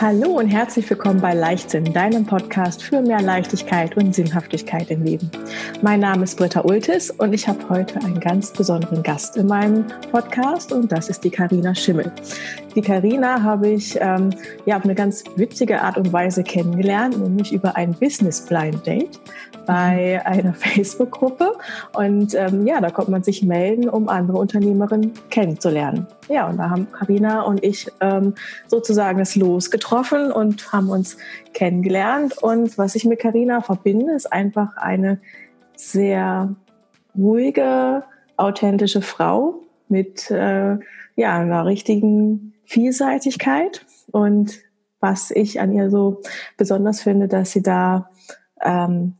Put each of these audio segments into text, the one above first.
Hallo und herzlich willkommen bei Leichtsinn, deinem Podcast für mehr Leichtigkeit und Sinnhaftigkeit im Leben. Mein Name ist Britta Ultis und ich habe heute einen ganz besonderen Gast in meinem Podcast und das ist die Karina Schimmel. Die Karina habe ich ähm, ja auf eine ganz witzige Art und Weise kennengelernt, nämlich über ein Business Blind Date bei einer Facebook-Gruppe. Und ähm, ja, da konnte man sich melden, um andere Unternehmerinnen kennenzulernen. Ja, und da haben Karina und ich ähm, sozusagen das Los getroffen und haben uns kennengelernt. Und was ich mit Karina verbinde, ist einfach eine sehr ruhige, authentische Frau mit äh, ja, einer richtigen Vielseitigkeit. Und was ich an ihr so besonders finde, dass sie da ähm,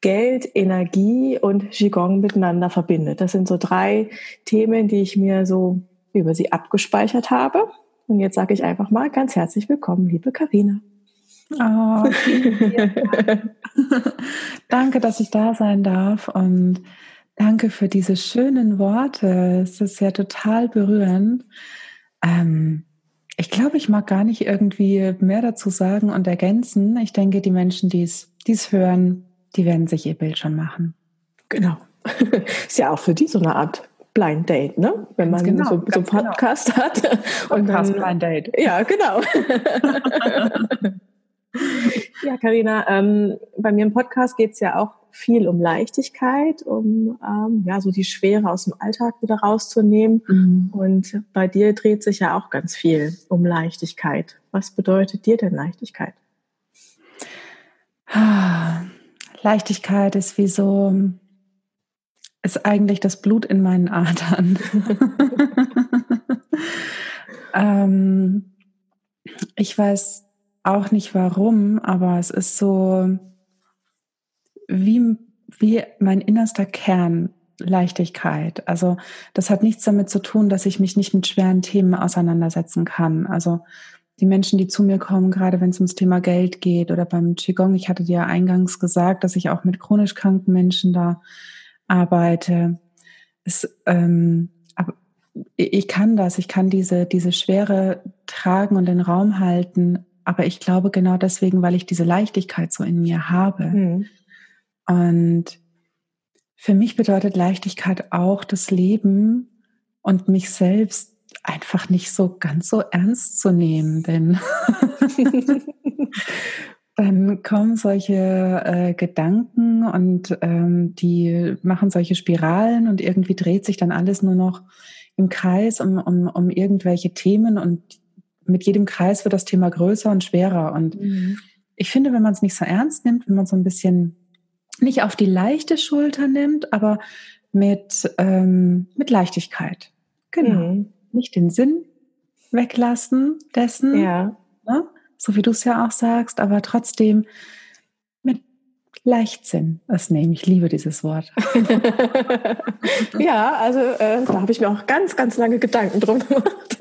Geld, Energie und Qigong miteinander verbindet. Das sind so drei Themen, die ich mir so über sie abgespeichert habe. Und jetzt sage ich einfach mal ganz herzlich willkommen, liebe Karina. Oh, danke, dass ich da sein darf und danke für diese schönen Worte. Es ist ja total berührend. Ähm, ich glaube, ich mag gar nicht irgendwie mehr dazu sagen und ergänzen. Ich denke, die Menschen, die es hören, die werden sich ihr Bild schon machen. Genau. Ist ja auch für die so eine Art Blind Date, ne? Wenn man genau, so, so genau. Podcast genau. hat. Und Podcast dann, Blind Date. Ja, genau. ja, Karina, ähm, bei mir im Podcast geht es ja auch viel um Leichtigkeit, um ähm, ja so die Schwere aus dem Alltag wieder rauszunehmen. Mhm. Und bei dir dreht sich ja auch ganz viel um Leichtigkeit. Was bedeutet dir denn Leichtigkeit? Leichtigkeit ist wie so, ist eigentlich das Blut in meinen Adern. ähm, ich weiß auch nicht warum, aber es ist so wie, wie mein innerster Kern Leichtigkeit. Also das hat nichts damit zu tun, dass ich mich nicht mit schweren Themen auseinandersetzen kann. Also die Menschen, die zu mir kommen, gerade wenn es ums Thema Geld geht oder beim Qigong, ich hatte dir ja eingangs gesagt, dass ich auch mit chronisch kranken Menschen da arbeite. Es, ähm, ich kann das, ich kann diese, diese Schwere tragen und den Raum halten, aber ich glaube genau deswegen, weil ich diese Leichtigkeit so in mir habe. Mhm. Und für mich bedeutet Leichtigkeit auch das Leben und mich selbst einfach nicht so ganz so ernst zu nehmen, denn dann kommen solche äh, Gedanken und ähm, die machen solche Spiralen und irgendwie dreht sich dann alles nur noch im Kreis um, um, um irgendwelche Themen und mit jedem Kreis wird das Thema größer und schwerer. Und mhm. ich finde, wenn man es nicht so ernst nimmt, wenn man so ein bisschen nicht auf die leichte Schulter nimmt, aber mit, ähm, mit Leichtigkeit. Genau. Mhm nicht den Sinn weglassen dessen, ja. ne? so wie du es ja auch sagst, aber trotzdem mit Leichtsinn es nehmen. Ich liebe dieses Wort. ja, also äh, da habe ich mir auch ganz, ganz lange Gedanken drum gemacht.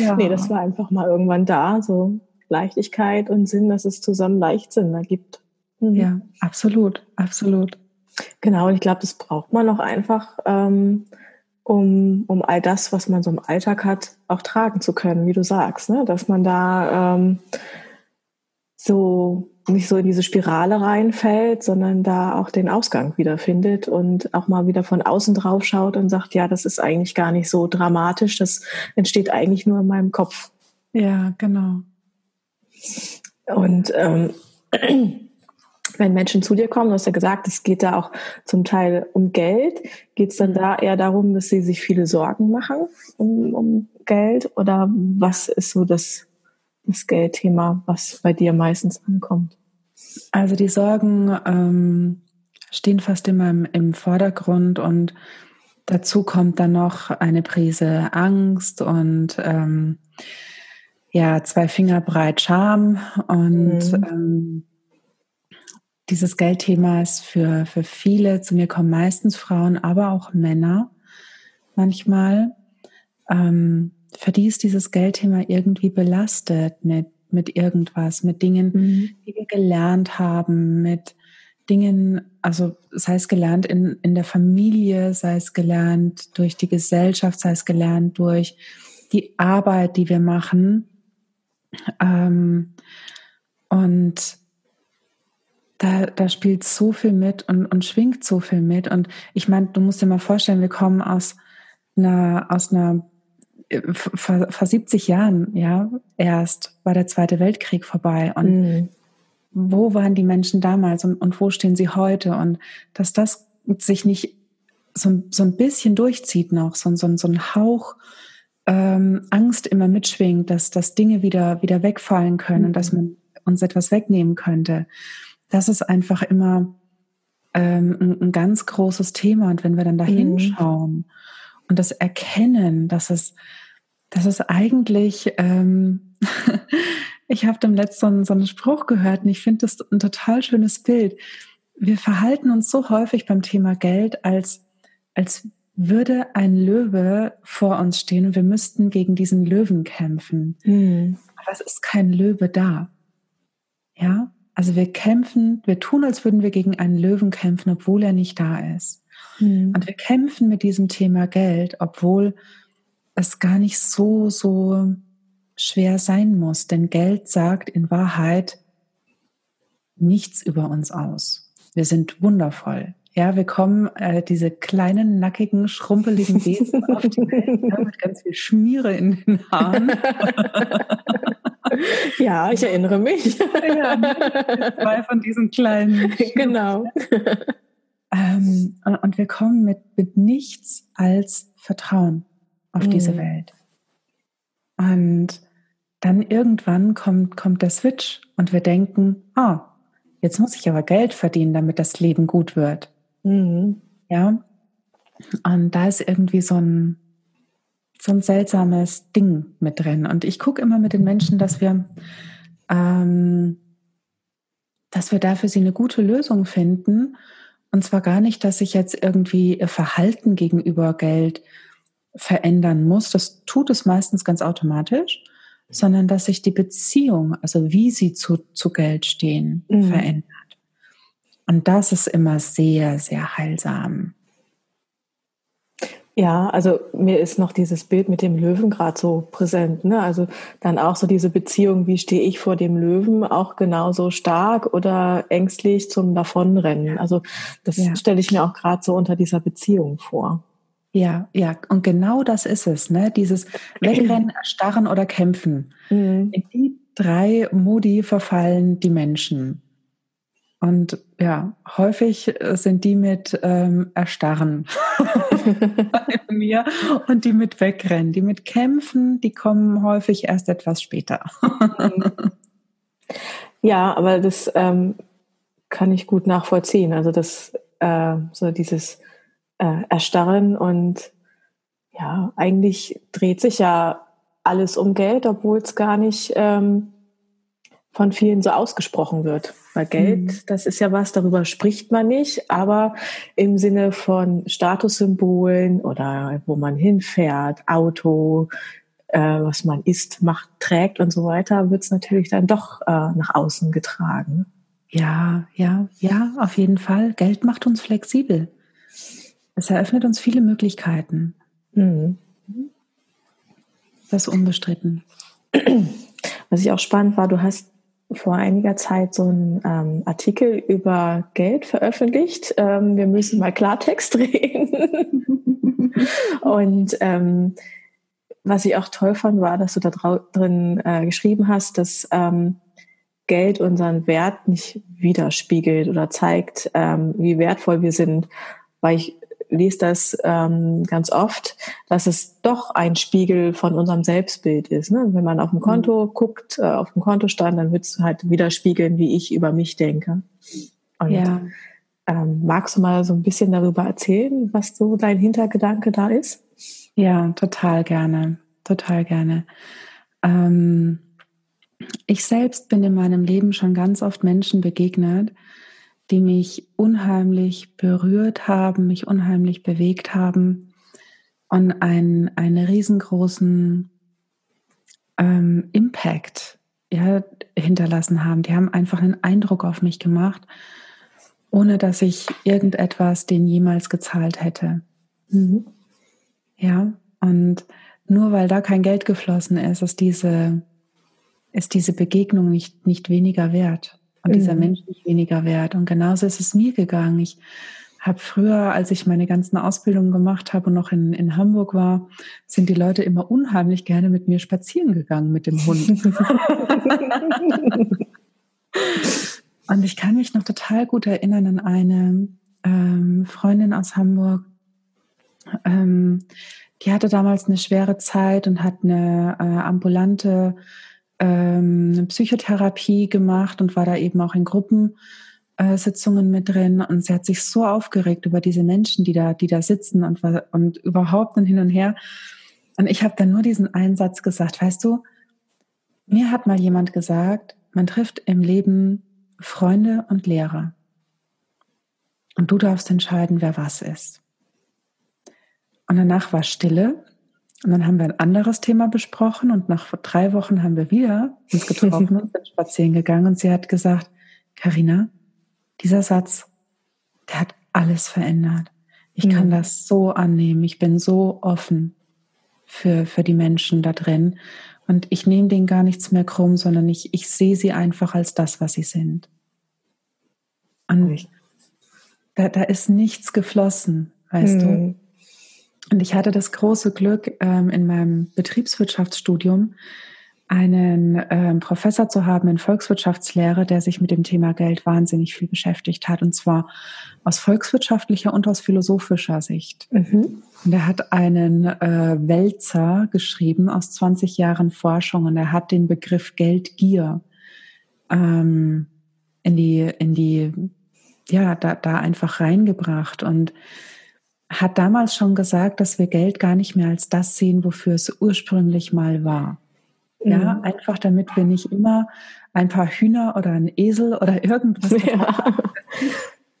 ja. Nee, das war einfach mal irgendwann da, so Leichtigkeit und Sinn, dass es zusammen Leichtsinn ergibt. Mhm. Ja, absolut, absolut. Genau, und ich glaube, das braucht man auch einfach. Ähm, um, um all das, was man so im Alltag hat, auch tragen zu können, wie du sagst, ne? dass man da ähm, so nicht so in diese Spirale reinfällt, sondern da auch den Ausgang wiederfindet und auch mal wieder von außen drauf schaut und sagt, ja, das ist eigentlich gar nicht so dramatisch, das entsteht eigentlich nur in meinem Kopf. Ja, genau. Und ähm, wenn Menschen zu dir kommen, du hast ja gesagt, es geht da auch zum Teil um Geld, geht es dann da eher darum, dass sie sich viele Sorgen machen um, um Geld oder was ist so das, das Geldthema, was bei dir meistens ankommt? Also die Sorgen ähm, stehen fast immer im, im Vordergrund und dazu kommt dann noch eine Prise Angst und ähm, ja, zwei Finger breit Scham und mhm. ähm, dieses Geldthema ist für, für viele, zu mir kommen meistens Frauen, aber auch Männer manchmal, ähm, für die ist dieses Geldthema irgendwie belastet mit, mit irgendwas, mit Dingen, mhm. die wir gelernt haben, mit Dingen, also sei es gelernt in, in der Familie, sei es gelernt durch die Gesellschaft, sei es gelernt durch die Arbeit, die wir machen. Ähm, und da, da spielt so viel mit und, und schwingt so viel mit. Und ich meine, du musst dir mal vorstellen, wir kommen aus einer, aus einer vor, vor 70 Jahren, ja, erst war der Zweite Weltkrieg vorbei. Und mhm. wo waren die Menschen damals und, und wo stehen sie heute? Und dass das sich nicht so, so ein bisschen durchzieht noch, so, so, so ein Hauch ähm, Angst immer mitschwingt, dass, dass Dinge wieder, wieder wegfallen können mhm. und dass man uns etwas wegnehmen könnte. Das ist einfach immer ähm, ein, ein, ganz großes Thema. Und wenn wir dann da mhm. hinschauen mhm. und das erkennen, dass es, dass es eigentlich, ähm, ich habe dem letzten so einen Spruch gehört und ich finde das ein total schönes Bild. Wir verhalten uns so häufig beim Thema Geld, als, als würde ein Löwe vor uns stehen und wir müssten gegen diesen Löwen kämpfen. Mhm. Aber es ist kein Löwe da. Ja, also wir kämpfen, wir tun, als würden wir gegen einen Löwen kämpfen, obwohl er nicht da ist. Mhm. Und wir kämpfen mit diesem Thema Geld, obwohl es gar nicht so, so schwer sein muss. Denn Geld sagt in Wahrheit nichts über uns aus. Wir sind wundervoll. Ja, wir kommen, äh, diese kleinen, nackigen, schrumpeligen Wesen auf die Welt ja, mit ganz viel Schmiere in den Haaren. ja, ich erinnere mich. ja, zwei von diesen kleinen. Genau. Ähm, und wir kommen mit, mit nichts als Vertrauen auf mhm. diese Welt. Und dann irgendwann kommt, kommt der Switch und wir denken, ah, jetzt muss ich aber Geld verdienen, damit das Leben gut wird. Mhm. Ja. Und da ist irgendwie so ein, so ein seltsames Ding mit drin. Und ich gucke immer mit den Menschen, dass wir, ähm, dass wir da für sie eine gute Lösung finden. Und zwar gar nicht, dass sich jetzt irgendwie ihr Verhalten gegenüber Geld verändern muss. Das tut es meistens ganz automatisch, sondern dass sich die Beziehung, also wie sie zu, zu Geld stehen, mhm. verändert. Und das ist immer sehr, sehr heilsam. Ja, also mir ist noch dieses Bild mit dem Löwen gerade so präsent. Ne? Also dann auch so diese Beziehung, wie stehe ich vor dem Löwen, auch genauso stark oder ängstlich zum Davonrennen. Also das ja. stelle ich mir auch gerade so unter dieser Beziehung vor. Ja, ja, und genau das ist es, ne? Dieses Wegrennen, Erstarren oder Kämpfen. Mhm. In die drei Modi verfallen die Menschen. Und ja, häufig sind die mit ähm, Erstarren bei mir und die mit Wegrennen. Die mit Kämpfen, die kommen häufig erst etwas später. ja, aber das ähm, kann ich gut nachvollziehen. Also das, äh, so dieses äh, Erstarren und ja, eigentlich dreht sich ja alles um Geld, obwohl es gar nicht ähm, von vielen so ausgesprochen wird. Weil Geld, mhm. das ist ja was, darüber spricht man nicht, aber im Sinne von Statussymbolen oder wo man hinfährt, Auto, äh, was man isst, macht, trägt und so weiter, wird es natürlich dann doch äh, nach außen getragen. Ja, ja, ja, auf jeden Fall. Geld macht uns flexibel. Es eröffnet uns viele Möglichkeiten. Mhm. Das ist unbestritten. Was ich auch spannend war, du hast vor einiger Zeit so einen ähm, Artikel über Geld veröffentlicht. Ähm, wir müssen mal Klartext reden. und ähm, was ich auch toll fand, war, dass du da drin äh, geschrieben hast, dass ähm, Geld unseren Wert nicht widerspiegelt oder zeigt, ähm, wie wertvoll wir sind. Weil ich lese das ähm, ganz oft, dass es doch ein Spiegel von unserem Selbstbild ist. Ne? Wenn man auf dem Konto mhm. guckt, äh, auf dem Kontostand, dann wird es halt widerspiegeln, wie ich über mich denke. Und ja. ähm, magst du mal so ein bisschen darüber erzählen, was so dein Hintergedanke da ist? Ja, total gerne, total gerne. Ähm, ich selbst bin in meinem Leben schon ganz oft Menschen begegnet, die mich unheimlich berührt haben, mich unheimlich bewegt haben und einen, einen riesengroßen ähm, Impact ja, hinterlassen haben. Die haben einfach einen Eindruck auf mich gemacht, ohne dass ich irgendetwas denen jemals gezahlt hätte. Mhm. Ja, und nur weil da kein Geld geflossen ist, ist diese ist diese Begegnung nicht, nicht weniger wert und mhm. dieser Mensch nicht weniger wert. Und genauso ist es mir gegangen. Ich habe früher, als ich meine ganzen Ausbildungen gemacht habe und noch in, in Hamburg war, sind die Leute immer unheimlich gerne mit mir spazieren gegangen mit dem Hund. und ich kann mich noch total gut erinnern an eine ähm, Freundin aus Hamburg, ähm, die hatte damals eine schwere Zeit und hat eine äh, ambulante ähm, Psychotherapie gemacht und war da eben auch in Gruppensitzungen mit drin. Und sie hat sich so aufgeregt über diese Menschen, die da, die da sitzen und, und überhaupt und hin und her. Und ich habe dann nur diesen Einsatz gesagt, weißt du, mir hat mal jemand gesagt, man trifft im Leben Freunde und Lehrer. Und du darfst entscheiden, wer was ist. Und danach war Stille. Und dann haben wir ein anderes Thema besprochen und nach drei Wochen haben wir wieder uns getroffen und sind spazieren gegangen und sie hat gesagt, Karina, dieser Satz, der hat alles verändert. Ich kann das so annehmen. Ich bin so offen für, für die Menschen da drin. Und ich nehme denen gar nichts mehr krumm, sondern ich, ich sehe sie einfach als das, was sie sind. Und da, da ist nichts geflossen, weißt mhm. du. Und ich hatte das große Glück, ähm, in meinem Betriebswirtschaftsstudium einen ähm, Professor zu haben in Volkswirtschaftslehre, der sich mit dem Thema Geld wahnsinnig viel beschäftigt hat, und zwar aus volkswirtschaftlicher und aus philosophischer Sicht. Mhm. Und er hat einen äh, Wälzer geschrieben aus 20 Jahren Forschung und er hat den Begriff Geldgier ähm, in die, in die, ja, da, da einfach reingebracht und hat damals schon gesagt, dass wir Geld gar nicht mehr als das sehen, wofür es ursprünglich mal war. Ja, mhm. einfach damit wir nicht immer ein paar Hühner oder ein Esel oder irgendwas ja.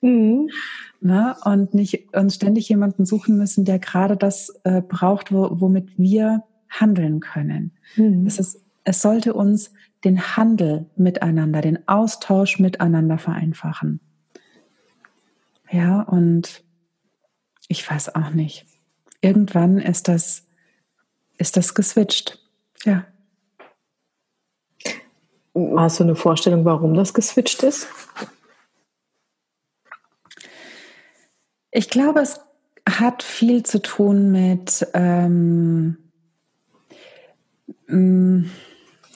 mhm. Na, und nicht uns ständig jemanden suchen müssen, der gerade das äh, braucht, wo, womit wir handeln können. Mhm. Es, ist, es sollte uns den Handel miteinander, den Austausch miteinander vereinfachen. Ja, und ich weiß auch nicht. Irgendwann ist das, ist das geswitcht. Ja. Hast du eine Vorstellung, warum das geswitcht ist? Ich glaube, es hat viel zu tun mit, ähm, mm,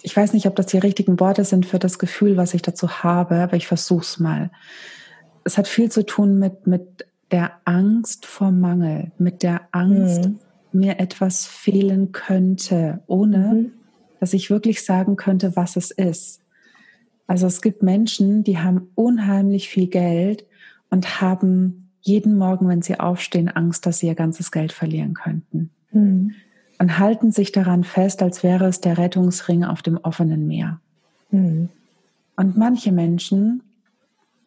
ich weiß nicht, ob das die richtigen Worte sind für das Gefühl, was ich dazu habe, aber ich versuche es mal. Es hat viel zu tun mit, mit der Angst vor Mangel, mit der Angst, mhm. mir etwas fehlen könnte, ohne mhm. dass ich wirklich sagen könnte, was es ist. Also es gibt Menschen, die haben unheimlich viel Geld und haben jeden Morgen, wenn sie aufstehen, Angst, dass sie ihr ganzes Geld verlieren könnten. Mhm. Und halten sich daran fest, als wäre es der Rettungsring auf dem offenen Meer. Mhm. Und manche Menschen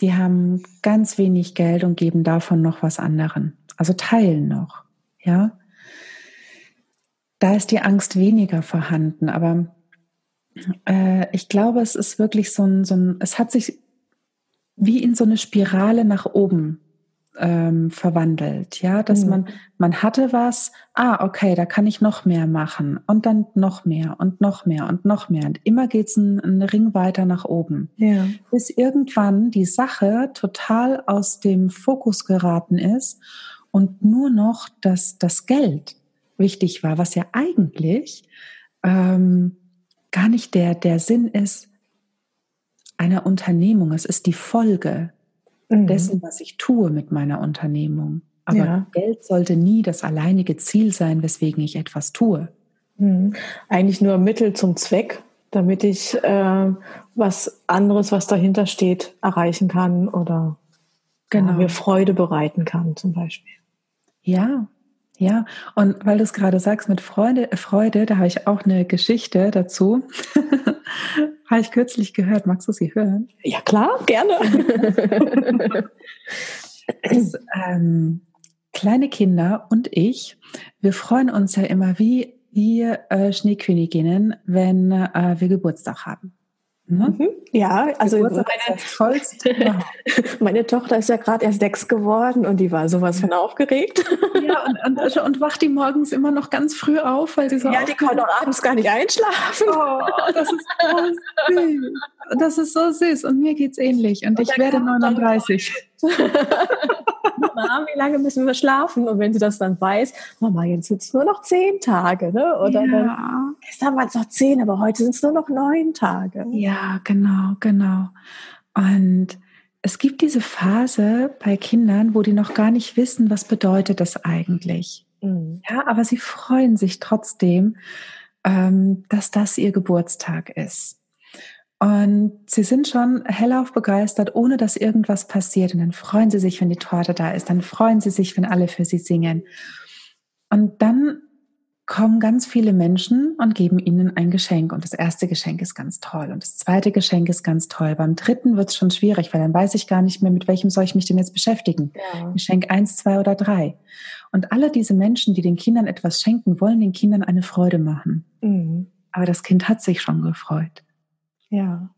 die haben ganz wenig Geld und geben davon noch was anderen. Also teilen noch, ja. Da ist die Angst weniger vorhanden, aber äh, ich glaube, es ist wirklich so ein, so ein, es hat sich wie in so eine Spirale nach oben ähm, verwandelt, ja, dass mhm. man man hatte was, ah okay, da kann ich noch mehr machen und dann noch mehr und noch mehr und noch mehr und immer geht's einen, einen Ring weiter nach oben, ja. bis irgendwann die Sache total aus dem Fokus geraten ist und nur noch das das Geld wichtig war, was ja eigentlich ähm, gar nicht der der Sinn ist einer Unternehmung. Es ist die Folge mhm. dessen, was ich tue mit meiner Unternehmung. Aber ja. Geld sollte nie das alleinige Ziel sein, weswegen ich etwas tue. Mhm. Eigentlich nur Mittel zum Zweck, damit ich äh, was anderes, was dahinter steht, erreichen kann oder genau. mir Freude bereiten kann, zum Beispiel. Ja, ja, und weil du es gerade sagst mit Freude, Freude, da habe ich auch eine Geschichte dazu. habe ich kürzlich gehört. Magst du sie hören? Ja, klar, gerne. das, ähm, kleine Kinder und ich, wir freuen uns ja immer wie, wie äh, Schneeköniginnen, wenn äh, wir Geburtstag haben. Ne? Mhm. Ja, also meine, meine, Tochter ist ja gerade erst sechs geworden und die war sowas von aufgeregt. Ja, und, und, also, und wacht die morgens immer noch ganz früh auf, weil sie so. Ja, die kann auch abends gar nicht einschlafen. Oh, das ist so süß. Das ist so süß. Und mir geht's ähnlich. Und, und ich werde 39. Mama, wie lange müssen wir schlafen? Und wenn sie das dann weiß, Mama, jetzt sind es nur noch zehn Tage, ne? Oder ja. dann, gestern waren es noch zehn, aber heute sind es nur noch neun Tage. Ja, genau, genau. Und es gibt diese Phase bei Kindern, wo die noch gar nicht wissen, was bedeutet das eigentlich. Mhm. Ja, aber sie freuen sich trotzdem, ähm, dass das ihr Geburtstag ist. Und sie sind schon hellauf begeistert, ohne dass irgendwas passiert. Und dann freuen sie sich, wenn die Torte da ist. Dann freuen sie sich, wenn alle für sie singen. Und dann kommen ganz viele Menschen und geben ihnen ein Geschenk. Und das erste Geschenk ist ganz toll. Und das zweite Geschenk ist ganz toll. Beim dritten wird es schon schwierig, weil dann weiß ich gar nicht mehr, mit welchem soll ich mich denn jetzt beschäftigen. Ja. Geschenk eins, zwei oder drei. Und alle diese Menschen, die den Kindern etwas schenken, wollen den Kindern eine Freude machen. Mhm. Aber das Kind hat sich schon gefreut. Ja.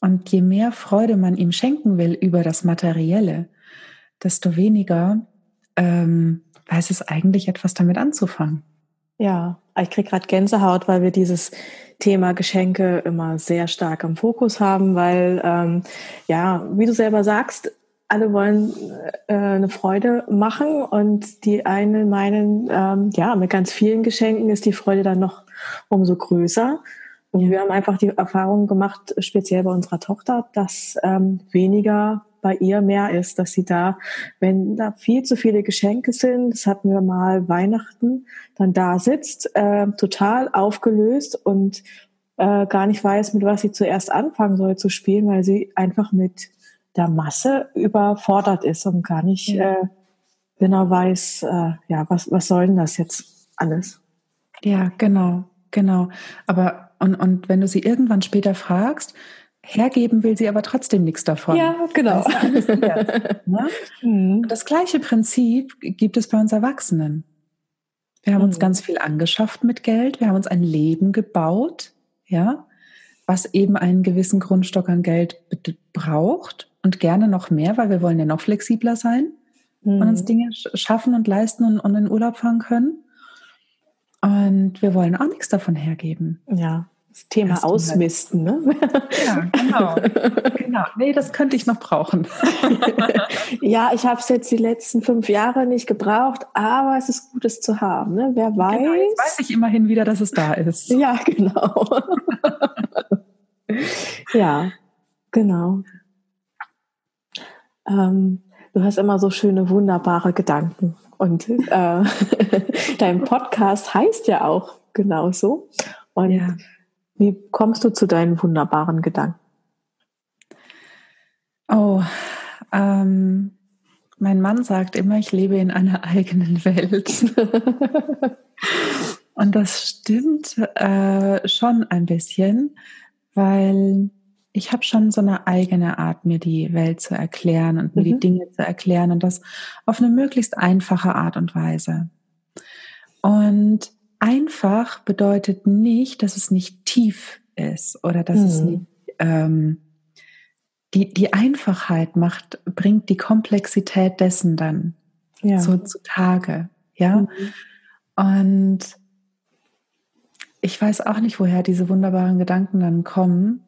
Und je mehr Freude man ihm schenken will über das Materielle, desto weniger ähm, weiß es eigentlich etwas damit anzufangen. Ja, ich kriege gerade Gänsehaut, weil wir dieses Thema Geschenke immer sehr stark im Fokus haben, weil ähm, ja, wie du selber sagst, alle wollen äh, eine Freude machen und die einen meinen, ähm, ja, mit ganz vielen Geschenken ist die Freude dann noch umso größer. Und wir haben einfach die Erfahrung gemacht, speziell bei unserer Tochter, dass ähm, weniger bei ihr mehr ist, dass sie da, wenn da viel zu viele Geschenke sind, das hatten wir mal Weihnachten, dann da sitzt, äh, total aufgelöst und äh, gar nicht weiß, mit was sie zuerst anfangen soll zu spielen, weil sie einfach mit der Masse überfordert ist und gar nicht ja. äh, genau weiß, äh, ja, was, was soll denn das jetzt alles? Ja, genau, genau. Aber und, und wenn du sie irgendwann später fragst, hergeben will sie aber trotzdem nichts davon. Ja, genau. Das, ne? mhm. das gleiche Prinzip gibt es bei uns Erwachsenen. Wir haben mhm. uns ganz viel angeschafft mit Geld. Wir haben uns ein Leben gebaut, ja, was eben einen gewissen Grundstock an Geld braucht und gerne noch mehr, weil wir wollen ja noch flexibler sein mhm. und uns Dinge schaffen und leisten und, und in Urlaub fahren können. Und wir wollen auch nichts davon hergeben. Ja. Das Thema das Ausmisten, ne? Ja, genau. genau. Nee, das könnte ich noch brauchen. ja, ich habe es jetzt die letzten fünf Jahre nicht gebraucht, aber es ist gut, es zu haben. Ne? Wer weiß. Genau, jetzt weiß ich immerhin wieder, dass es da ist. Ja, genau. ja, genau. Ähm, du hast immer so schöne, wunderbare Gedanken. Und äh, dein Podcast heißt ja auch genauso. Und ja. wie kommst du zu deinen wunderbaren Gedanken? Oh, ähm, mein Mann sagt immer, ich lebe in einer eigenen Welt. Und das stimmt äh, schon ein bisschen, weil ich habe schon so eine eigene Art, mir die Welt zu erklären und mir mhm. die Dinge zu erklären und das auf eine möglichst einfache Art und Weise. Und einfach bedeutet nicht, dass es nicht tief ist oder dass mhm. es nicht ähm, die, die Einfachheit macht, bringt die Komplexität dessen dann ja. so zutage. Ja. Mhm. Und ich weiß auch nicht, woher diese wunderbaren Gedanken dann kommen.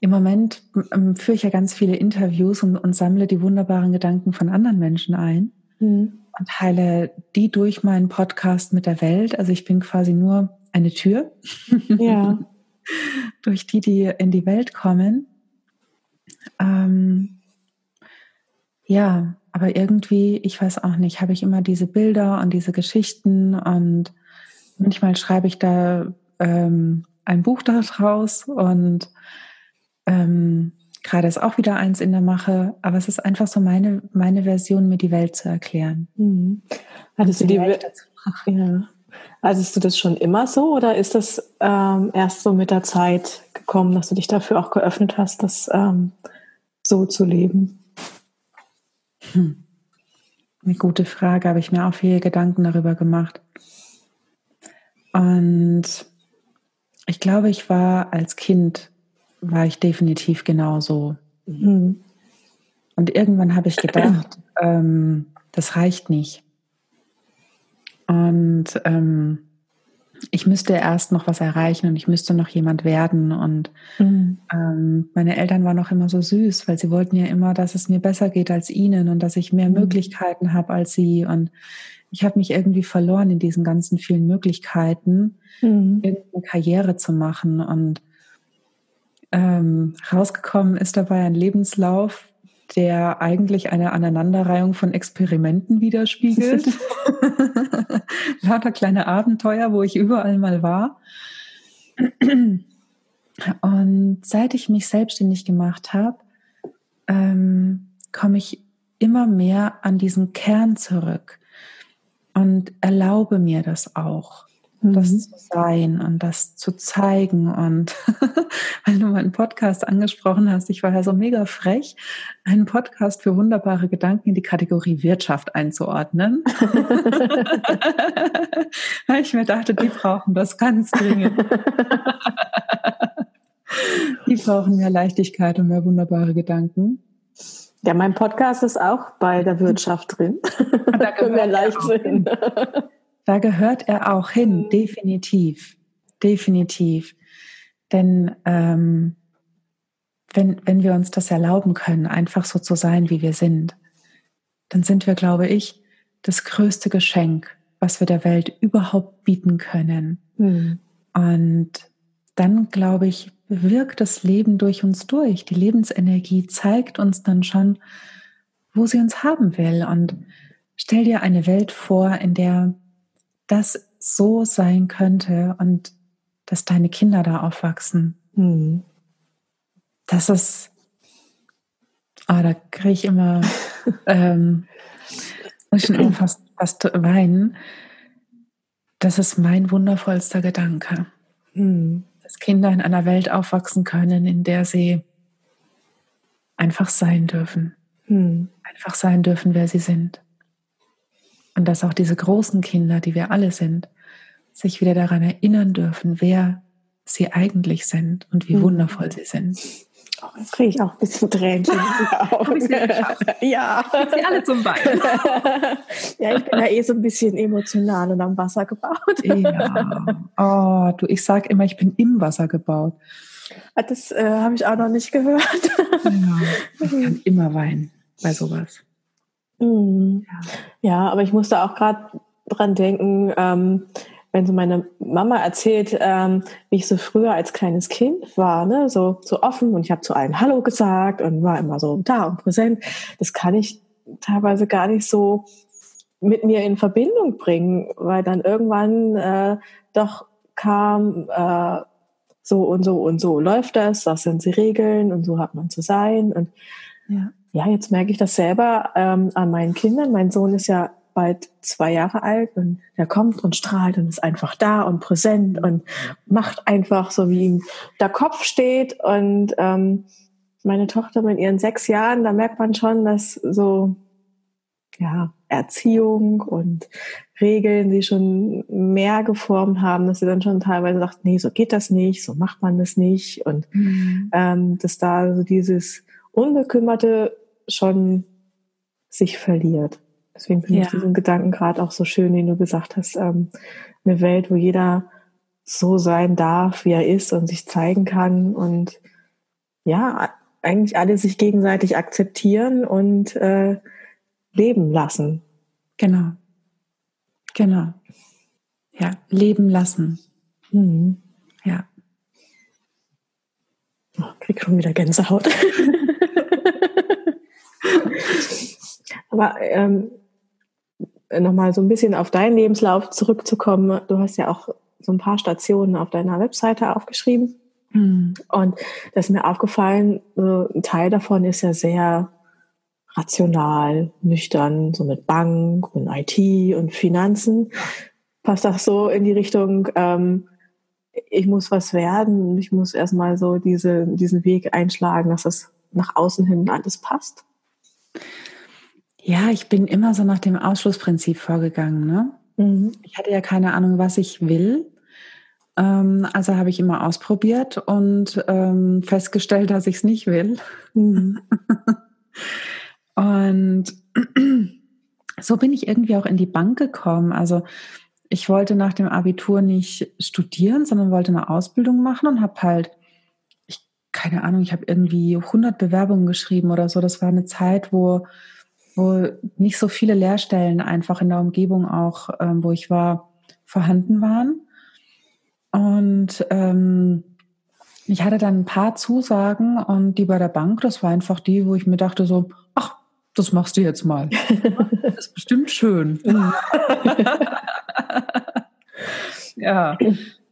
Im Moment ähm, führe ich ja ganz viele Interviews und, und, sammle die wunderbaren Gedanken von anderen Menschen ein mhm. und teile die durch meinen Podcast mit der Welt. Also ich bin quasi nur eine Tür, ja. durch die die in die Welt kommen. Ähm, ja, aber irgendwie, ich weiß auch nicht, habe ich immer diese Bilder und diese Geschichten und manchmal schreibe ich da ähm, ein Buch daraus und ähm, gerade ist auch wieder eins in der Mache, aber es ist einfach so meine, meine Version, mir die Welt zu erklären. Mhm. Hattest du die Welt ja. Hattest du das schon immer so oder ist das ähm, erst so mit der Zeit gekommen, dass du dich dafür auch geöffnet hast, das ähm, so zu leben? Hm. Eine gute Frage, habe ich mir auch viele Gedanken darüber gemacht. Und ich glaube, ich war als Kind war ich definitiv genauso. Mhm. Und irgendwann habe ich gedacht, ähm, das reicht nicht. Und ähm, ich müsste erst noch was erreichen und ich müsste noch jemand werden. Und mhm. ähm, meine Eltern waren auch immer so süß, weil sie wollten ja immer, dass es mir besser geht als ihnen und dass ich mehr mhm. Möglichkeiten habe als sie. Und ich habe mich irgendwie verloren in diesen ganzen vielen Möglichkeiten, mhm. irgendeine Karriere zu machen. Und ähm, rausgekommen ist dabei ein Lebenslauf, der eigentlich eine Aneinanderreihung von Experimenten widerspiegelt. Lauter kleine Abenteuer, wo ich überall mal war. Und seit ich mich selbstständig gemacht habe, ähm, komme ich immer mehr an diesen Kern zurück und erlaube mir das auch mhm. das zu sein und das zu zeigen. Und weil du meinen Podcast angesprochen hast, ich war ja so mega frech, einen Podcast für wunderbare Gedanken in die Kategorie Wirtschaft einzuordnen. weil ich mir dachte, die brauchen das ganz dringend. die brauchen mehr Leichtigkeit und mehr wunderbare Gedanken. Ja, mein Podcast ist auch bei der Wirtschaft drin. Da können wir leicht sind. Da gehört er auch hin, definitiv, definitiv. Denn ähm, wenn, wenn wir uns das erlauben können, einfach so zu sein, wie wir sind, dann sind wir, glaube ich, das größte Geschenk, was wir der Welt überhaupt bieten können. Mhm. Und dann, glaube ich, wirkt das Leben durch uns durch. Die Lebensenergie zeigt uns dann schon, wo sie uns haben will. Und stell dir eine Welt vor, in der das so sein könnte und dass deine Kinder da aufwachsen. Hm. Das ist, ah, da kriege ich immer, ähm, muss schon immer fast, fast weinen. Das ist mein wundervollster Gedanke. Hm. Dass Kinder in einer Welt aufwachsen können, in der sie einfach sein dürfen. Hm. Einfach sein dürfen, wer sie sind. Und dass auch diese großen Kinder, die wir alle sind, sich wieder daran erinnern dürfen, wer sie eigentlich sind und wie mhm. wundervoll sie sind. Oh, jetzt kriege ich auch ein bisschen Tränchen Ja. Sie alle zum Bein. ja, ich bin ja eh so ein bisschen emotional und am Wasser gebaut. ja. Oh, du, ich sage immer, ich bin im Wasser gebaut. Ah, das äh, habe ich auch noch nicht gehört. ja, ich kann immer weinen bei sowas. Mhm. Ja. ja. aber ich musste auch gerade dran denken, ähm, wenn so meine Mama erzählt, ähm, wie ich so früher als kleines Kind war, ne, so, so offen und ich habe zu allen Hallo gesagt und war immer so da und präsent. Das kann ich teilweise gar nicht so mit mir in Verbindung bringen, weil dann irgendwann äh, doch kam, äh, so und so und so läuft das, das sind die Regeln und so hat man zu sein und ja ja, jetzt merke ich das selber ähm, an meinen Kindern. Mein Sohn ist ja bald zwei Jahre alt und der kommt und strahlt und ist einfach da und präsent und macht einfach so, wie ihm der Kopf steht. Und ähm, meine Tochter mit ihren sechs Jahren, da merkt man schon, dass so ja Erziehung und Regeln sie schon mehr geformt haben, dass sie dann schon teilweise sagt, nee, so geht das nicht, so macht man das nicht. Und mhm. ähm, dass da so dieses Unbekümmerte schon sich verliert. Deswegen finde ja. ich diesen Gedanken gerade auch so schön, den du gesagt hast. Ähm, eine Welt, wo jeder so sein darf, wie er ist und sich zeigen kann und ja, eigentlich alle sich gegenseitig akzeptieren und äh, leben lassen. Genau. Genau. Ja, leben lassen. Mhm. Ja. Oh, krieg schon wieder Gänsehaut. Aber ähm, nochmal so ein bisschen auf deinen Lebenslauf zurückzukommen. Du hast ja auch so ein paar Stationen auf deiner Webseite aufgeschrieben. Mhm. Und das ist mir aufgefallen, ein Teil davon ist ja sehr rational, nüchtern, so mit Bank und IT und Finanzen. Passt das so in die Richtung, ähm, ich muss was werden, ich muss erstmal so diese, diesen Weg einschlagen, dass das nach außen hin alles passt? Ja, ich bin immer so nach dem Ausschlussprinzip vorgegangen. Ne? Mhm. Ich hatte ja keine Ahnung, was ich will. Ähm, also habe ich immer ausprobiert und ähm, festgestellt, dass ich es nicht will. Mhm. und so bin ich irgendwie auch in die Bank gekommen. Also ich wollte nach dem Abitur nicht studieren, sondern wollte eine Ausbildung machen und habe halt, ich, keine Ahnung, ich habe irgendwie 100 Bewerbungen geschrieben oder so. Das war eine Zeit, wo, wo nicht so viele Lehrstellen einfach in der Umgebung auch, ähm, wo ich war, vorhanden waren. Und ähm, ich hatte dann ein paar Zusagen und die bei der Bank, das war einfach die, wo ich mir dachte so, ach, das machst du jetzt mal. Das ist bestimmt schön. ja,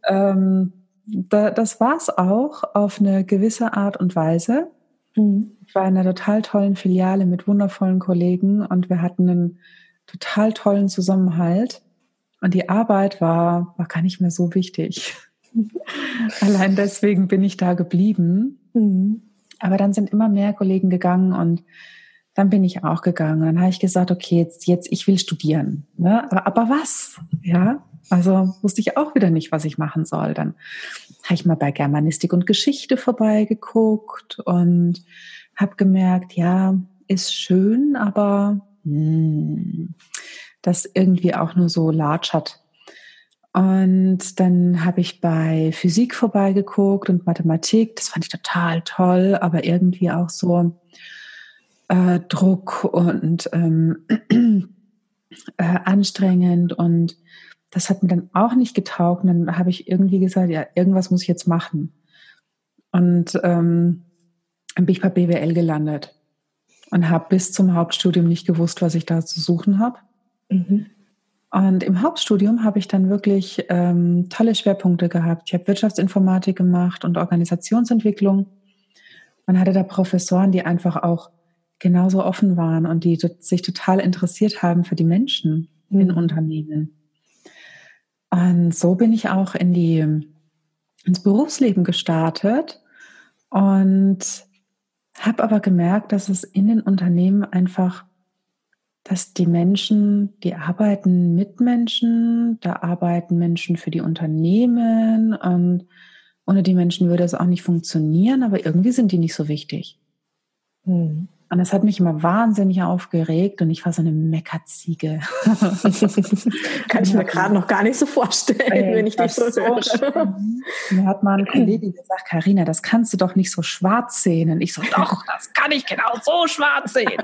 ähm, da, das war's auch auf eine gewisse Art und Weise. Mhm. Ich war in einer total tollen Filiale mit wundervollen Kollegen und wir hatten einen total tollen Zusammenhalt. Und die Arbeit war, war gar nicht mehr so wichtig. Allein deswegen bin ich da geblieben. Mhm. Aber dann sind immer mehr Kollegen gegangen und dann bin ich auch gegangen. Dann habe ich gesagt, okay, jetzt, jetzt, ich will studieren. Ne? Aber, aber was? Ja, also wusste ich auch wieder nicht, was ich machen soll. Dann habe ich mal bei Germanistik und Geschichte vorbeigeguckt und habe gemerkt, ja, ist schön, aber hm, das irgendwie auch nur so latschert. Und dann habe ich bei Physik vorbeigeguckt und Mathematik. Das fand ich total toll, aber irgendwie auch so äh, Druck und ähm, äh, anstrengend. Und das hat mir dann auch nicht getaugt. Und dann habe ich irgendwie gesagt, ja, irgendwas muss ich jetzt machen. Und ähm, dann bin ich bei BWL gelandet und habe bis zum Hauptstudium nicht gewusst, was ich da zu suchen habe. Mhm. Und im Hauptstudium habe ich dann wirklich ähm, tolle Schwerpunkte gehabt. Ich habe Wirtschaftsinformatik gemacht und Organisationsentwicklung. Man hatte da Professoren, die einfach auch genauso offen waren und die sich total interessiert haben für die Menschen mhm. in Unternehmen. Und so bin ich auch in die, ins Berufsleben gestartet und habe aber gemerkt, dass es in den Unternehmen einfach dass die Menschen, die arbeiten mit Menschen, da arbeiten Menschen für die Unternehmen und ohne die Menschen würde es auch nicht funktionieren, aber irgendwie sind die nicht so wichtig. Hm. Und das hat mich immer wahnsinnig aufgeregt und ich war so eine Meckerziege. Kann ich mir gerade noch gar nicht so vorstellen, Ey, wenn ich dich so höre. Mir hat mal eine Kollegin gesagt, Karina, das kannst du doch nicht so schwarz sehen. Und ich so, doch, das kann ich genau so schwarz sehen.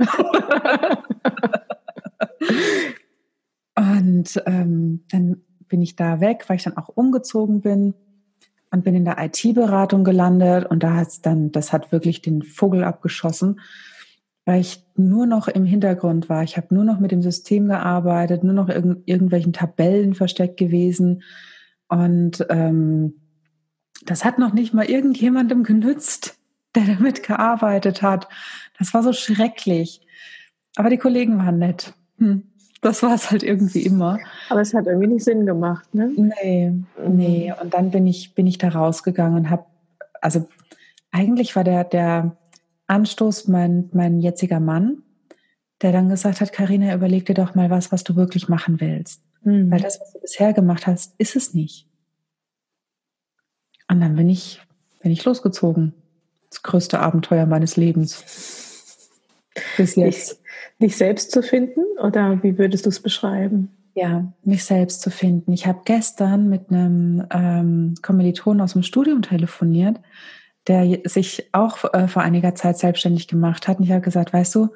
und ähm, dann bin ich da weg, weil ich dann auch umgezogen bin und bin in der IT-Beratung gelandet und da hat dann, das hat wirklich den Vogel abgeschossen weil ich nur noch im Hintergrund war. Ich habe nur noch mit dem System gearbeitet, nur noch in irgendwelchen Tabellen versteckt gewesen. Und ähm, das hat noch nicht mal irgendjemandem genützt, der damit gearbeitet hat. Das war so schrecklich. Aber die Kollegen waren nett. Hm. Das war es halt irgendwie immer. Aber es hat irgendwie nicht Sinn gemacht, ne? Nee, mhm. nee. Und dann bin ich, bin ich da rausgegangen und habe, also eigentlich war der, der Anstoß mein, mein jetziger Mann, der dann gesagt hat, Karina, überleg dir doch mal was, was du wirklich machen willst. Mhm. Weil das, was du bisher gemacht hast, ist es nicht. Und dann bin ich, bin ich losgezogen. Das größte Abenteuer meines Lebens. Bis jetzt. Dich, selbst zu finden oder wie würdest du es beschreiben? Ja, mich selbst zu finden. Ich habe gestern mit einem ähm, Kommiliton aus dem Studium telefoniert, der sich auch äh, vor einiger Zeit selbstständig gemacht hat. Und ich habe gesagt, weißt du,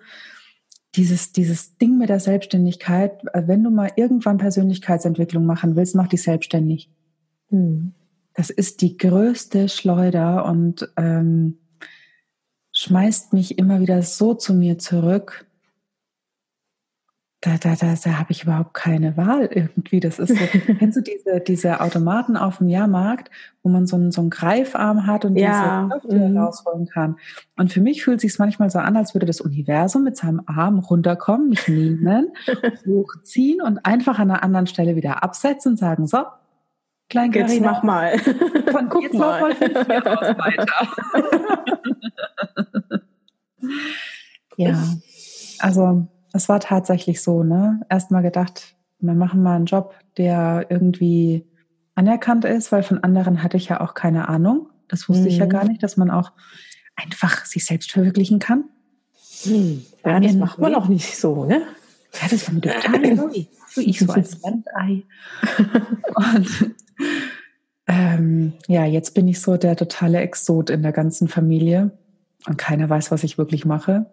dieses, dieses Ding mit der Selbstständigkeit, äh, wenn du mal irgendwann Persönlichkeitsentwicklung machen willst, mach dich selbstständig. Hm. Das ist die größte Schleuder und ähm, schmeißt mich immer wieder so zu mir zurück, da, da, da, da habe ich überhaupt keine Wahl irgendwie. Das ist so, kennst du diese, diese Automaten auf dem Jahrmarkt, wo man so einen, so einen Greifarm hat und ja. diese Köfte mhm. rausholen kann. Und für mich fühlt es sich manchmal so an, als würde das Universum mit seinem Arm runterkommen, mich nehmen, hochziehen und einfach an einer anderen Stelle wieder absetzen und sagen, so, Klein Jetzt mach mal. Von Guck jetzt mal. mal hier aus weiter. ja, also es war tatsächlich so, ne? Erstmal gedacht, wir machen mal einen Job, der irgendwie anerkannt ist, weil von anderen hatte ich ja auch keine Ahnung. Das wusste mhm. ich ja mhm. gar nicht, dass man auch einfach sich selbst verwirklichen kann. Hm. Ja, das macht man auch nicht so, ne? Ja, das war mir total neu. Ich so als Landei. Und ähm, ja, jetzt bin ich so der totale Exot in der ganzen Familie und keiner weiß, was ich wirklich mache.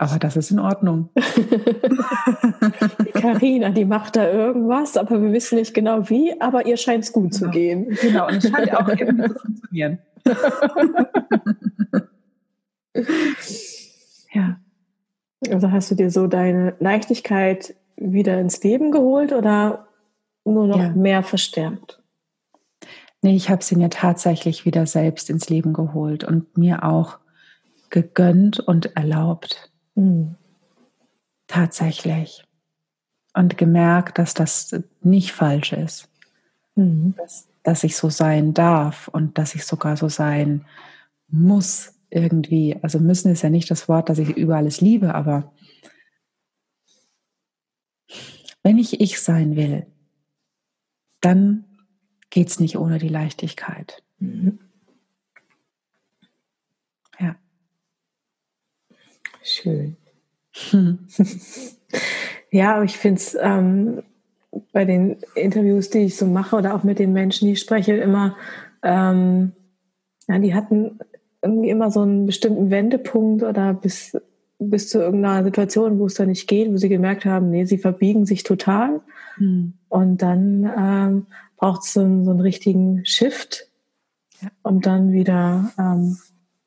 Aber das ist in Ordnung. die Carina, die macht da irgendwas, aber wir wissen nicht genau wie, aber ihr scheint es gut genau. zu gehen. Genau, und es scheint auch irgendwie zu funktionieren. ja. Also hast du dir so deine Leichtigkeit wieder ins Leben geholt oder nur noch ja. mehr verstärkt? Nee, ich habe sie mir tatsächlich wieder selbst ins Leben geholt und mir auch gegönnt und erlaubt. Mhm. Tatsächlich. Und gemerkt, dass das nicht falsch ist. Mhm. Dass, dass ich so sein darf und dass ich sogar so sein muss irgendwie. Also müssen ist ja nicht das Wort, dass ich über alles liebe, aber wenn ich ich sein will, dann geht es nicht ohne die Leichtigkeit. Mhm. Schön. Hm. ja, aber ich finde es ähm, bei den Interviews, die ich so mache oder auch mit den Menschen, die ich spreche, immer, ähm, ja, die hatten irgendwie immer so einen bestimmten Wendepunkt oder bis, bis zu irgendeiner Situation, wo es da nicht geht, wo sie gemerkt haben, nee, sie verbiegen sich total. Hm. Und dann ähm, braucht es so, so, einen richtigen Shift, ja. um dann wieder ähm,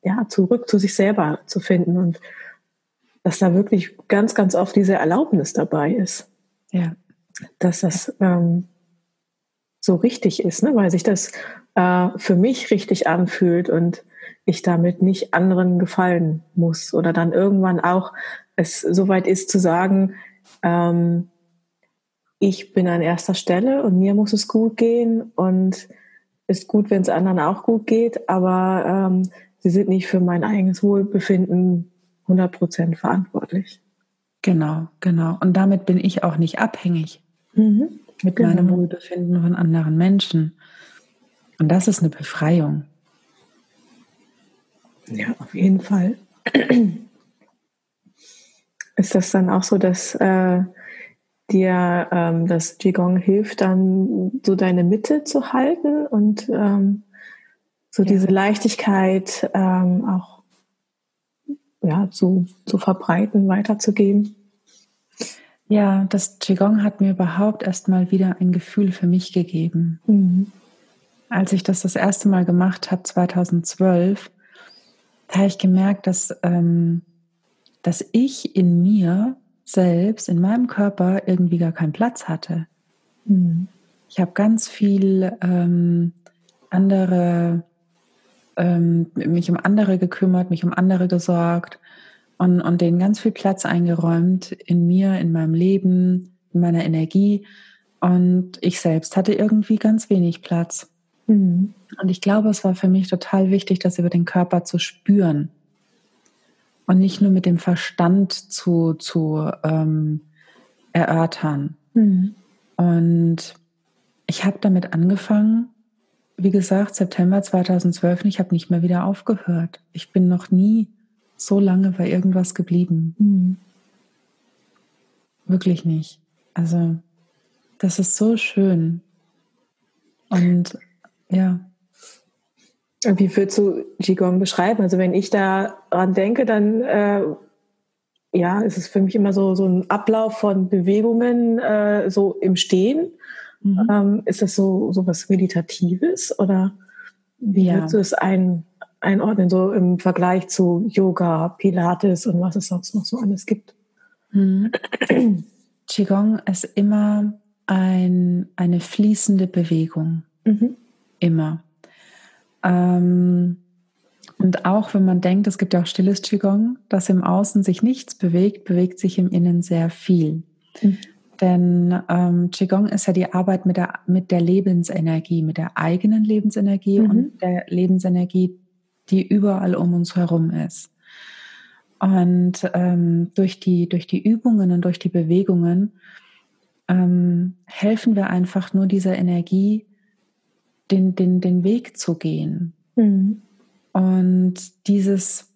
ja, zurück zu sich selber zu finden. Und dass da wirklich ganz, ganz oft diese Erlaubnis dabei ist. Ja. Dass das ähm, so richtig ist, ne? weil sich das äh, für mich richtig anfühlt und ich damit nicht anderen gefallen muss oder dann irgendwann auch es soweit ist zu sagen, ähm, ich bin an erster Stelle und mir muss es gut gehen und ist gut, wenn es anderen auch gut geht, aber ähm, sie sind nicht für mein eigenes Wohlbefinden 100 Prozent verantwortlich. Genau, genau. Und damit bin ich auch nicht abhängig mhm, mit genau. meinem Wohlbefinden von anderen Menschen. Und das ist eine Befreiung. Ja, auf jeden Fall. Ist das dann auch so, dass äh, dir ähm, das Qigong hilft, dann so deine Mitte zu halten und ähm, so ja. diese Leichtigkeit ähm, auch ja, zu, zu verbreiten, weiterzugeben? Ja, das Qigong hat mir überhaupt erst mal wieder ein Gefühl für mich gegeben. Mhm. Als ich das das erste Mal gemacht habe, 2012, da habe ich gemerkt, dass, ähm, dass ich in mir selbst, in meinem Körper irgendwie gar keinen Platz hatte. Mhm. Ich habe ganz viel ähm, andere ähm, mich um andere gekümmert, mich um andere gesorgt und, und denen ganz viel Platz eingeräumt in mir, in meinem Leben, in meiner Energie. Und ich selbst hatte irgendwie ganz wenig Platz. Mhm. Und ich glaube, es war für mich total wichtig, das über den Körper zu spüren und nicht nur mit dem Verstand zu, zu ähm, erörtern. Mhm. Und ich habe damit angefangen, wie gesagt, September 2012, ich habe nicht mehr wieder aufgehört. Ich bin noch nie so lange bei irgendwas geblieben. Mhm. Wirklich nicht. Also, das ist so schön. Und ja. Wie würdest du Qigong beschreiben? Also, wenn ich daran denke, dann äh, ja, ist es für mich immer so, so ein Ablauf von Bewegungen äh, so im Stehen Mhm. Ähm, ist das so, so was Meditatives oder wie ja. würdest du es ein, einordnen, so im Vergleich zu Yoga, Pilates und was es sonst noch so alles gibt? Mhm. Qigong ist immer ein, eine fließende Bewegung. Mhm. Immer. Ähm, und auch wenn man denkt, es gibt ja auch stilles Qigong, dass im Außen sich nichts bewegt, bewegt sich im Innen sehr viel. Mhm. Denn ähm, Qigong ist ja die Arbeit mit der, mit der Lebensenergie, mit der eigenen Lebensenergie mhm. und der Lebensenergie, die überall um uns herum ist. Und ähm, durch, die, durch die Übungen und durch die Bewegungen ähm, helfen wir einfach nur dieser Energie den, den, den Weg zu gehen. Mhm. Und dieses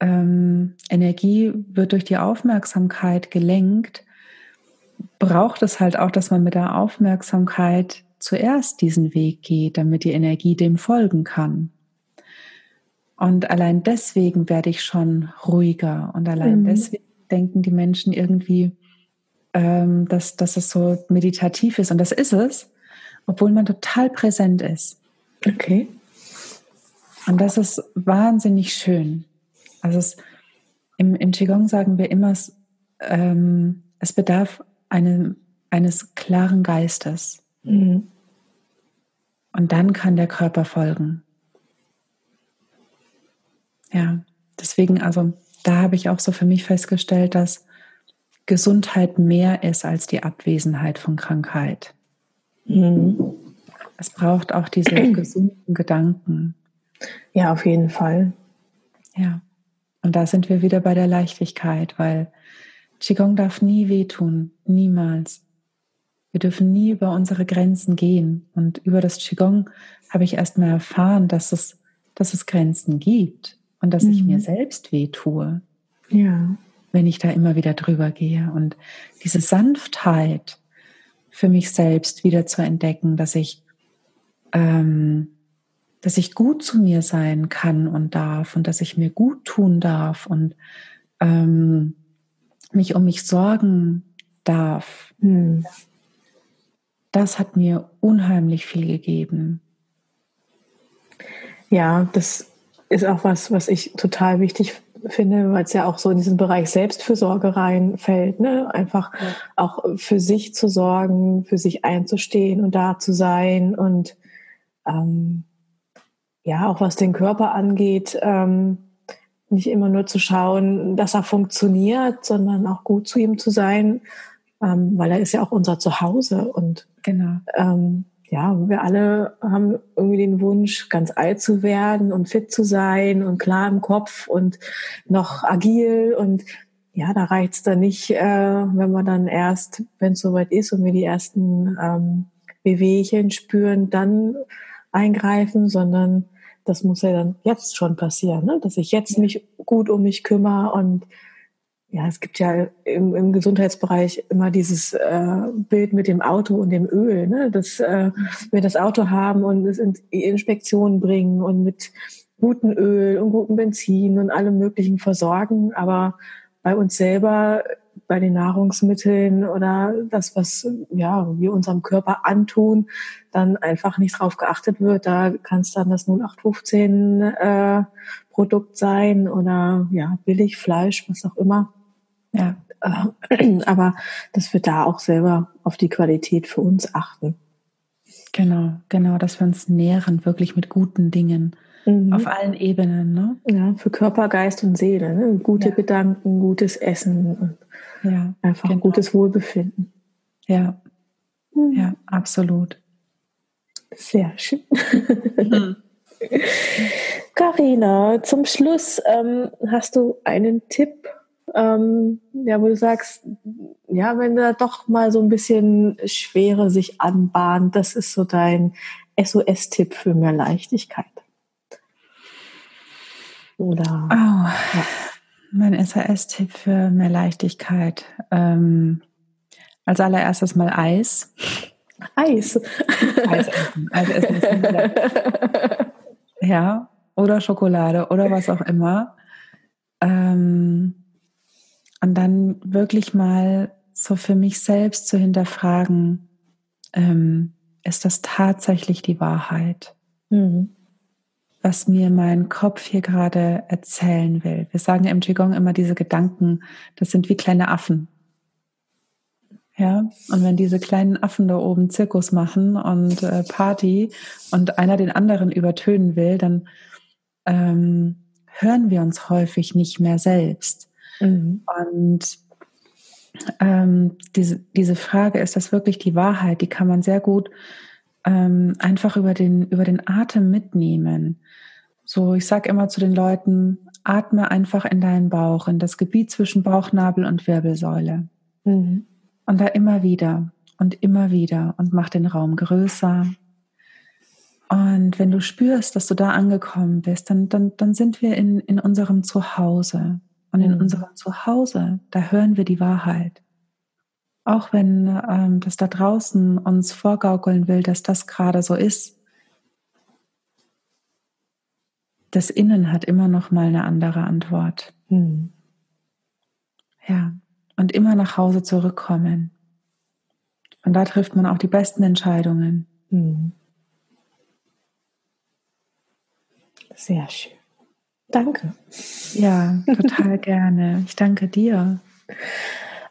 ähm, Energie wird durch die Aufmerksamkeit gelenkt, braucht es halt auch, dass man mit der Aufmerksamkeit zuerst diesen Weg geht, damit die Energie dem folgen kann. Und allein deswegen werde ich schon ruhiger und allein mhm. deswegen denken die Menschen irgendwie, ähm, dass, dass es so meditativ ist. Und das ist es, obwohl man total präsent ist. Okay. Und das ist wahnsinnig schön. Also es, im, in Qigong sagen wir immer, es, ähm, es bedarf einem, eines klaren Geistes. Mhm. Und dann kann der Körper folgen. Ja, deswegen, also da habe ich auch so für mich festgestellt, dass Gesundheit mehr ist als die Abwesenheit von Krankheit. Mhm. Es braucht auch diese gesunden Gedanken. Ja, auf jeden Fall. Ja. Und da sind wir wieder bei der Leichtigkeit, weil Qigong darf nie wehtun, niemals. Wir dürfen nie über unsere Grenzen gehen. Und über das Qigong habe ich erst mal erfahren, dass es, dass es Grenzen gibt und dass mhm. ich mir mhm. selbst wehtue. Ja. Wenn ich da immer wieder drüber gehe. Und diese Sanftheit für mich selbst wieder zu entdecken, dass ich, ähm, dass ich gut zu mir sein kann und darf und dass ich mir gut tun darf und ähm, mich um mich sorgen darf. Mhm. Das hat mir unheimlich viel gegeben. Ja, das ist auch was, was ich total wichtig finde, weil es ja auch so in diesen Bereich Selbstfürsorge reinfällt, ne? Einfach ja. auch für sich zu sorgen, für sich einzustehen und da zu sein und ähm, ja, auch was den Körper angeht, ähm, nicht immer nur zu schauen, dass er funktioniert, sondern auch gut zu ihm zu sein, ähm, weil er ist ja auch unser Zuhause und genau. ähm, ja, wir alle haben irgendwie den Wunsch, ganz alt zu werden und fit zu sein und klar im Kopf und noch agil und ja, da reicht's dann nicht, äh, wenn wir dann erst, wenn es soweit ist und wir die ersten ähm, Bewegchen spüren, dann eingreifen, sondern das muss ja dann jetzt schon passieren, ne? dass ich jetzt mich gut um mich kümmere und ja, es gibt ja im, im Gesundheitsbereich immer dieses äh, Bild mit dem Auto und dem Öl, ne? dass äh, wir das Auto haben und es in Inspektionen bringen und mit gutem Öl und gutem Benzin und allem Möglichen versorgen, aber bei uns selber, bei den Nahrungsmitteln oder das, was ja wir unserem Körper antun, dann einfach nicht drauf geachtet wird. Da kann es dann das 0815 äh, Produkt sein oder ja billig Fleisch, was auch immer. Ja, äh, aber dass wir da auch selber auf die Qualität für uns achten. Genau, genau, dass wir uns nähren wirklich mit guten Dingen mhm. auf allen Ebenen. Ne? Ja, für Körper, Geist und Seele. Ne? Gute ja. Gedanken, gutes Essen und ja, einfach genau. gutes Wohlbefinden. Ja, mhm. ja, absolut. Sehr schön. Mhm. Carina, zum Schluss ähm, hast du einen Tipp ähm, ja, wo du sagst, ja, wenn da doch mal so ein bisschen Schwere sich anbahnt, das ist so dein SOS-Tipp für mehr Leichtigkeit. Oder oh, ja. Mein SOS-Tipp für mehr Leichtigkeit. Ähm, als allererstes mal Eis. Eis. Eis essen. Also essen ja, oder Schokolade oder was auch immer. Ähm, und dann wirklich mal so für mich selbst zu hinterfragen, ähm, ist das tatsächlich die Wahrheit? Mhm. Was mir mein Kopf hier gerade erzählen will. Wir sagen im Qigong immer diese Gedanken, das sind wie kleine Affen. Ja, und wenn diese kleinen Affen da oben Zirkus machen und äh, Party und einer den anderen übertönen will, dann ähm, hören wir uns häufig nicht mehr selbst. Mhm. Und ähm, diese, diese Frage, ist das wirklich die Wahrheit, die kann man sehr gut ähm, einfach über den, über den Atem mitnehmen. So, ich sage immer zu den Leuten, atme einfach in deinen Bauch, in das Gebiet zwischen Bauchnabel und Wirbelsäule. Mhm. Und da immer wieder und immer wieder und mach den Raum größer Und wenn du spürst, dass du da angekommen bist, dann, dann, dann sind wir in, in unserem Zuhause. Und in mhm. unserem Zuhause, da hören wir die Wahrheit. Auch wenn ähm, das da draußen uns vorgaukeln will, dass das gerade so ist. Das Innen hat immer noch mal eine andere Antwort. Mhm. Ja, und immer nach Hause zurückkommen. Und da trifft man auch die besten Entscheidungen. Mhm. Sehr schön. Danke. Ja, total gerne. Ich danke dir.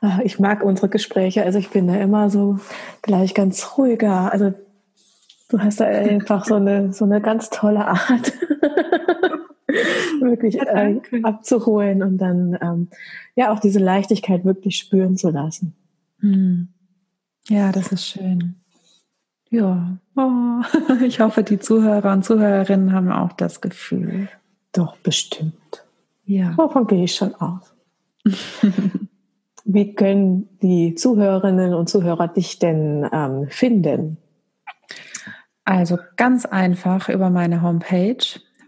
Ah, ich mag unsere Gespräche. Also ich bin da immer so gleich ganz ruhiger. Also du hast da einfach so eine, so eine ganz tolle Art, wirklich ja, äh, abzuholen und dann ähm, ja auch diese Leichtigkeit wirklich spüren zu lassen. Hm. Ja, das ist schön. Ja, oh, ich hoffe, die Zuhörer und Zuhörerinnen haben auch das Gefühl. Doch, bestimmt. Ja. Davon gehe ich schon aus. Wie können die Zuhörerinnen und Zuhörer dich denn ähm, finden? Also ganz einfach über meine Homepage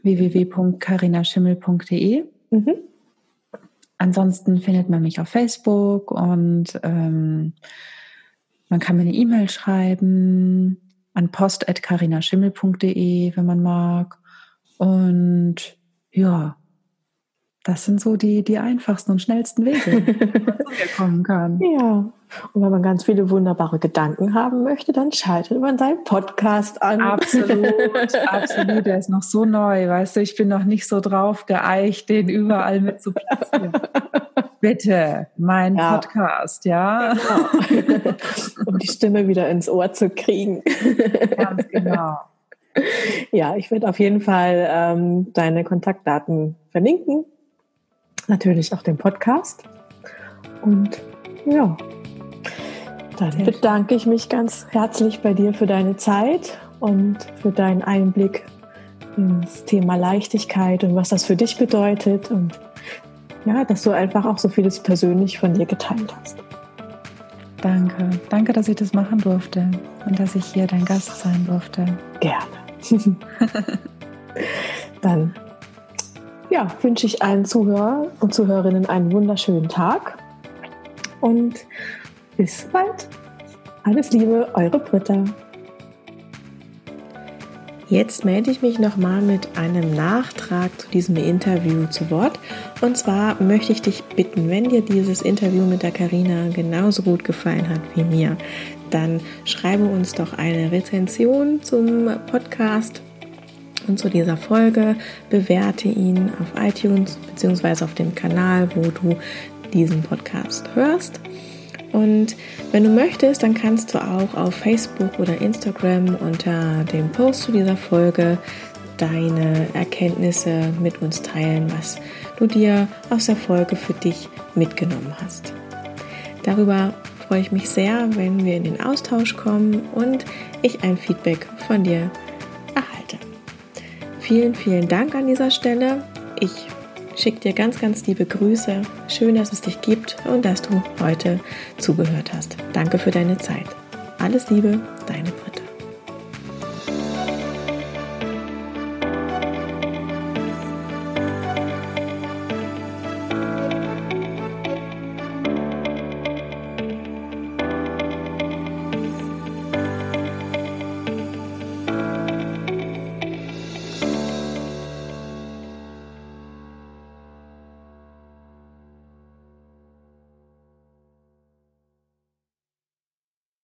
www.carinaschimmel.de. Mhm. Ansonsten findet man mich auf Facebook und ähm, man kann mir eine E-Mail schreiben an post.carinaschimmel.de, wenn man mag. Und ja, das sind so die, die einfachsten und schnellsten Wege, wie man kommen kann. Ja. Und wenn man ganz viele wunderbare Gedanken haben möchte, dann schaltet man seinen Podcast an. Absolut, absolut. Der ist noch so neu, weißt du, ich bin noch nicht so drauf geeicht, den überall mit zu platzieren. Bitte, mein ja. Podcast, ja. Genau. um die Stimme wieder ins Ohr zu kriegen. Ganz genau. Ja, ich werde auf jeden Fall ähm, deine Kontaktdaten verlinken. Natürlich auch den Podcast. Und ja, dann bedanke ich mich ganz herzlich bei dir für deine Zeit und für deinen Einblick ins Thema Leichtigkeit und was das für dich bedeutet. Und ja, dass du einfach auch so vieles persönlich von dir geteilt hast. Danke. Danke, dass ich das machen durfte und dass ich hier dein Gast sein durfte. Gerne. Dann ja, wünsche ich allen Zuhörer und Zuhörerinnen einen wunderschönen Tag und bis bald. Alles Liebe, eure Britta. Jetzt melde ich mich nochmal mit einem Nachtrag zu diesem Interview zu Wort. Und zwar möchte ich dich bitten, wenn dir dieses Interview mit der Karina genauso gut gefallen hat wie mir, dann schreibe uns doch eine Rezension zum Podcast und zu dieser Folge. Bewerte ihn auf iTunes bzw. auf dem Kanal, wo du diesen Podcast hörst. Und wenn du möchtest, dann kannst du auch auf Facebook oder Instagram unter dem Post zu dieser Folge deine Erkenntnisse mit uns teilen, was du dir aus der Folge für dich mitgenommen hast. Darüber freue ich mich sehr, wenn wir in den Austausch kommen und ich ein Feedback von dir. Vielen, vielen Dank an dieser Stelle. Ich schicke dir ganz, ganz liebe Grüße. Schön, dass es dich gibt und dass du heute zugehört hast. Danke für deine Zeit. Alles Liebe, deine Britta.